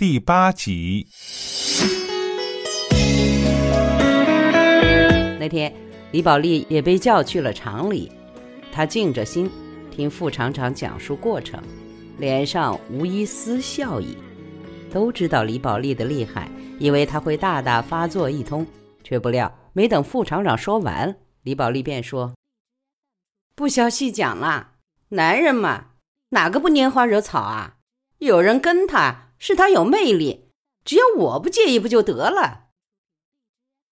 第八集。那天，李宝莉也被叫去了厂里，她静着心听副厂长讲述过程，脸上无一丝笑意。都知道李宝莉的厉害，以为她会大大发作一通，却不料没等副厂长说完，李宝莉便说：“不消细讲了，男人嘛，哪个不拈花惹草啊？有人跟他。”是他有魅力，只要我不介意，不就得了？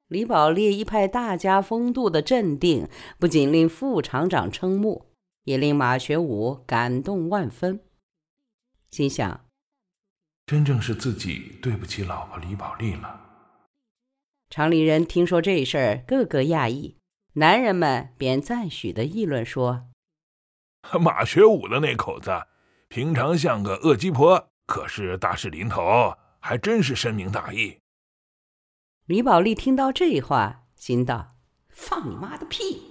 李宝莉一派大家风度的镇定，不仅令副厂长瞠目，也令马学武感动万分，心想：真正是自己对不起老婆李宝莉了。厂里人听说这事儿，个个讶异，男人们便赞许的议论说：“马学武的那口子，平常像个恶鸡婆。”可是大事临头，还真是深明大义。李宝莉听到这话，心道：“放你妈的屁！”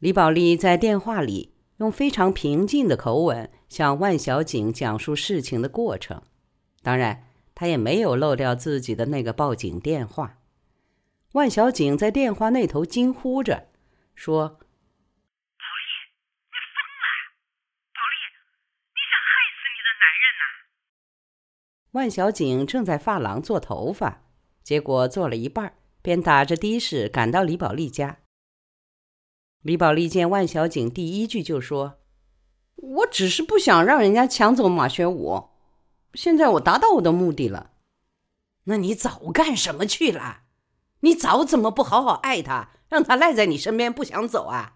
李宝莉在电话里用非常平静的口吻向万小景讲述事情的过程，当然，她也没有漏掉自己的那个报警电话。万小景在电话那头惊呼着说。万小景正在发廊做头发，结果做了一半，便打着的士赶到李宝莉家。李宝莉见万小景，第一句就说：“我只是不想让人家抢走马学武，现在我达到我的目的了。那你早干什么去了？你早怎么不好好爱他，让他赖在你身边不想走啊？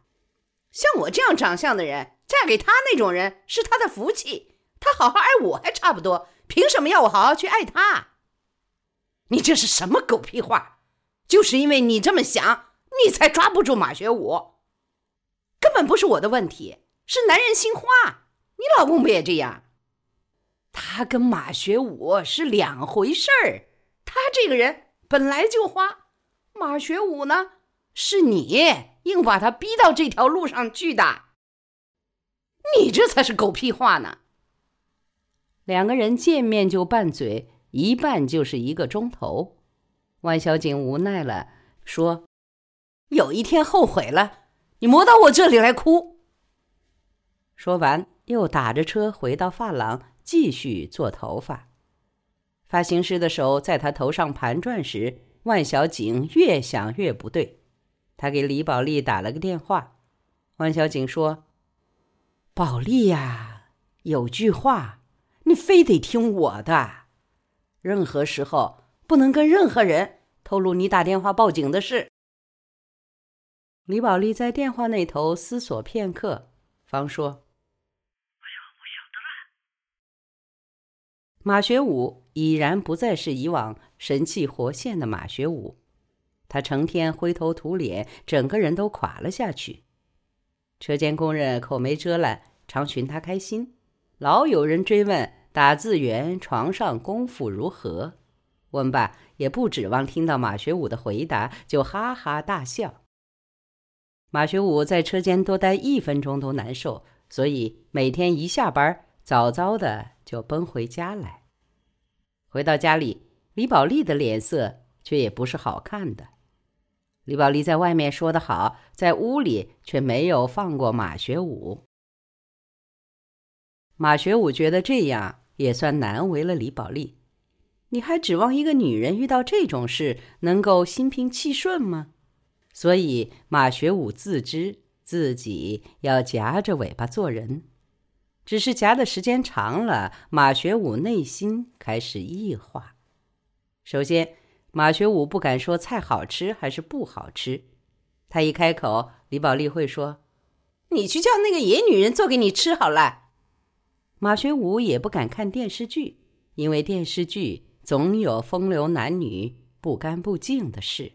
像我这样长相的人，嫁给他那种人是他的福气，他好好爱我还差不多。”凭什么要我好好去爱他？你这是什么狗屁话？就是因为你这么想，你才抓不住马学武。根本不是我的问题，是男人心花。你老公不也这样？他跟马学武是两回事儿。他这个人本来就花，马学武呢，是你硬把他逼到这条路上去的。你这才是狗屁话呢！两个人见面就拌嘴，一拌就是一个钟头。万小景无奈了，说：“有一天后悔了，你磨到我这里来哭。”说完，又打着车回到发廊，继续做头发。发型师的手在他头上盘转时，万小景越想越不对。他给李宝莉打了个电话。万小景说：“宝莉呀，有句话。”你非得听我的，任何时候不能跟任何人透露你打电话报警的事。李宝莉在电话那头思索片刻，方说：“哎呀，我晓得了。”马学武已然不再是以往神气活现的马学武，他成天灰头土脸，整个人都垮了下去。车间工人口没遮拦，常寻他开心。老有人追问打字员床上功夫如何，问罢也不指望听到马学武的回答，就哈哈大笑。马学武在车间多待一分钟都难受，所以每天一下班，早早的就奔回家来。回到家里，李宝莉的脸色却也不是好看的。李宝莉在外面说得好，在屋里却没有放过马学武。马学武觉得这样也算难为了李宝莉，你还指望一个女人遇到这种事能够心平气顺吗？所以马学武自知自己要夹着尾巴做人，只是夹的时间长了，马学武内心开始异化。首先，马学武不敢说菜好吃还是不好吃，他一开口，李宝莉会说：“你去叫那个野女人做给你吃好了。”马学武也不敢看电视剧，因为电视剧总有风流男女不干不净的事。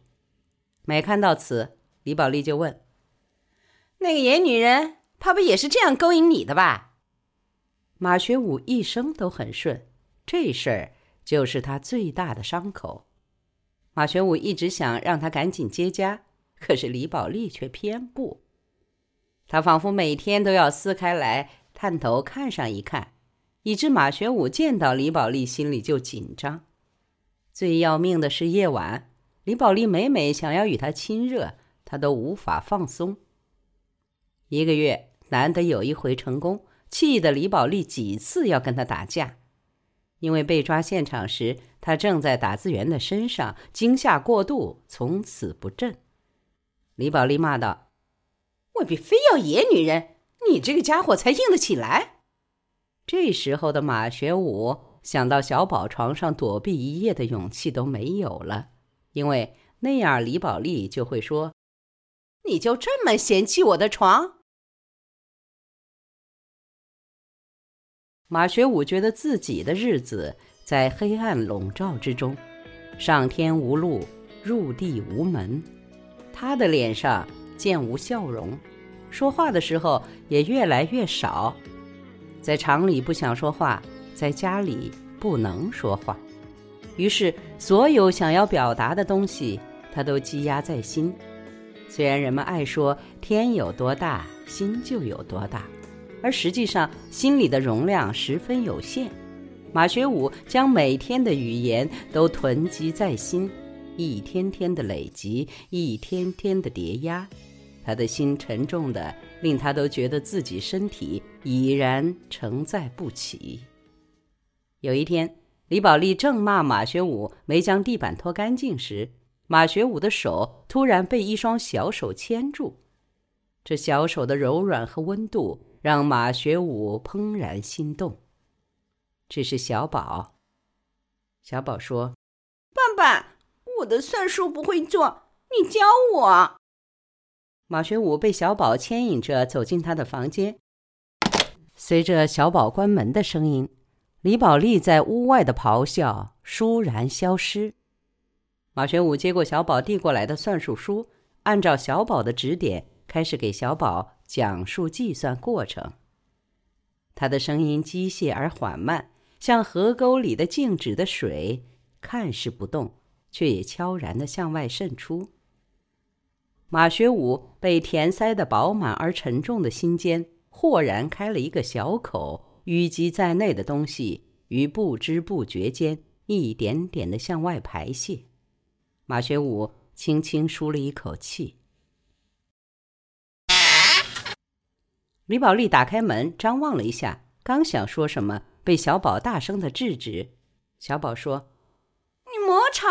每看到此，李宝莉就问：“那个野女人，怕不也是这样勾引你的吧？”马学武一生都很顺，这事儿就是他最大的伤口。马学武一直想让他赶紧接家，可是李宝莉却偏不。他仿佛每天都要撕开来。探头看上一看，以致马学武见到李宝莉心里就紧张。最要命的是夜晚，李宝莉每每想要与他亲热，他都无法放松。一个月难得有一回成功，气得李宝莉几次要跟他打架。因为被抓现场时，他正在打字员的身上，惊吓过度，从此不振。李宝莉骂道：“未必非要野女人，你这个家伙才硬得起来。”这时候的马学武想到小宝床上躲避一夜的勇气都没有了，因为那样李宝莉就会说：“你就这么嫌弃我的床？”马学武觉得自己的日子在黑暗笼罩之中，上天无路，入地无门。他的脸上渐无笑容，说话的时候也越来越少。在厂里不想说话，在家里不能说话，于是所有想要表达的东西，他都积压在心。虽然人们爱说“天有多大，心就有多大”。而实际上，心里的容量十分有限。马学武将每天的语言都囤积在心，一天天的累积，一天天的叠压，他的心沉重的令他都觉得自己身体已然承载不起。有一天，李宝莉正骂马学武没将地板拖干净时，马学武的手突然被一双小手牵住，这小手的柔软和温度。让马学武怦然心动。这是小宝。小宝说：“爸爸，我的算术不会做，你教我。”马学武被小宝牵引着走进他的房间。随着小宝关门的声音，李宝莉在屋外的咆哮倏然消失。马学武接过小宝递过来的算术书，按照小宝的指点，开始给小宝。讲述计算过程。他的声音机械而缓慢，像河沟里的静止的水，看似不动，却也悄然的向外渗出。马学武被填塞的饱满而沉重的心间，豁然开了一个小口，淤积在内的东西于不知不觉间，一点点的向外排泄。马学武轻轻舒了一口气。李宝莉打开门，张望了一下，刚想说什么，被小宝大声的制止。小宝说：“你莫吵，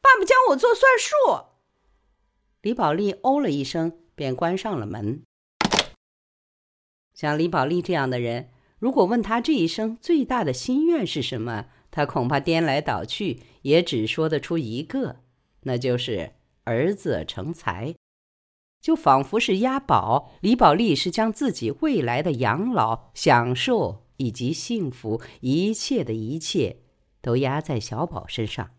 爸爸教我做算术。”李宝莉哦了一声，便关上了门。像李宝莉这样的人，如果问他这一生最大的心愿是什么，他恐怕颠来倒去也只说得出一个，那就是儿子成才。就仿佛是押宝，李宝莉是将自己未来的养老、享受以及幸福一切的一切，都压在小宝身上。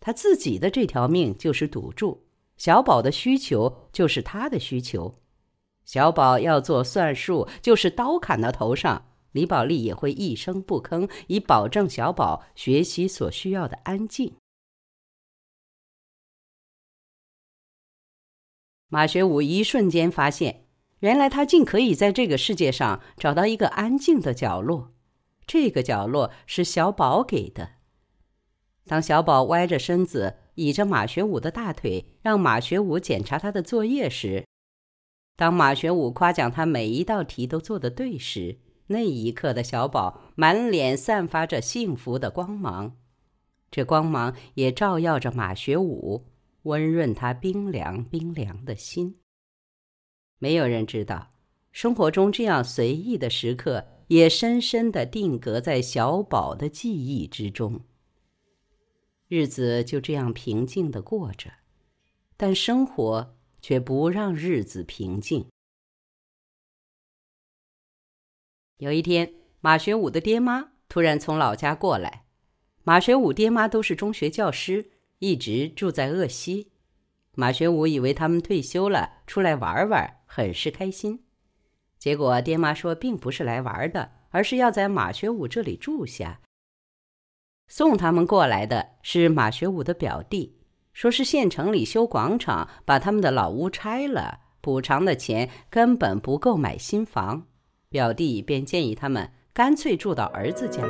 他自己的这条命就是赌注，小宝的需求就是他的需求。小宝要做算术，就是刀砍到头上，李宝莉也会一声不吭，以保证小宝学习所需要的安静。马学武一瞬间发现，原来他竟可以在这个世界上找到一个安静的角落。这个角落是小宝给的。当小宝歪着身子倚着马学武的大腿，让马学武检查他的作业时，当马学武夸奖他每一道题都做得对时，那一刻的小宝满脸散发着幸福的光芒，这光芒也照耀着马学武。温润他冰凉冰凉的心。没有人知道，生活中这样随意的时刻，也深深的定格在小宝的记忆之中。日子就这样平静的过着，但生活却不让日子平静。有一天，马学武的爹妈突然从老家过来。马学武爹妈都是中学教师。一直住在鄂西，马学武以为他们退休了，出来玩玩，很是开心。结果爹妈说，并不是来玩的，而是要在马学武这里住下。送他们过来的是马学武的表弟，说是县城里修广场，把他们的老屋拆了，补偿的钱根本不够买新房。表弟便建议他们干脆住到儿子家。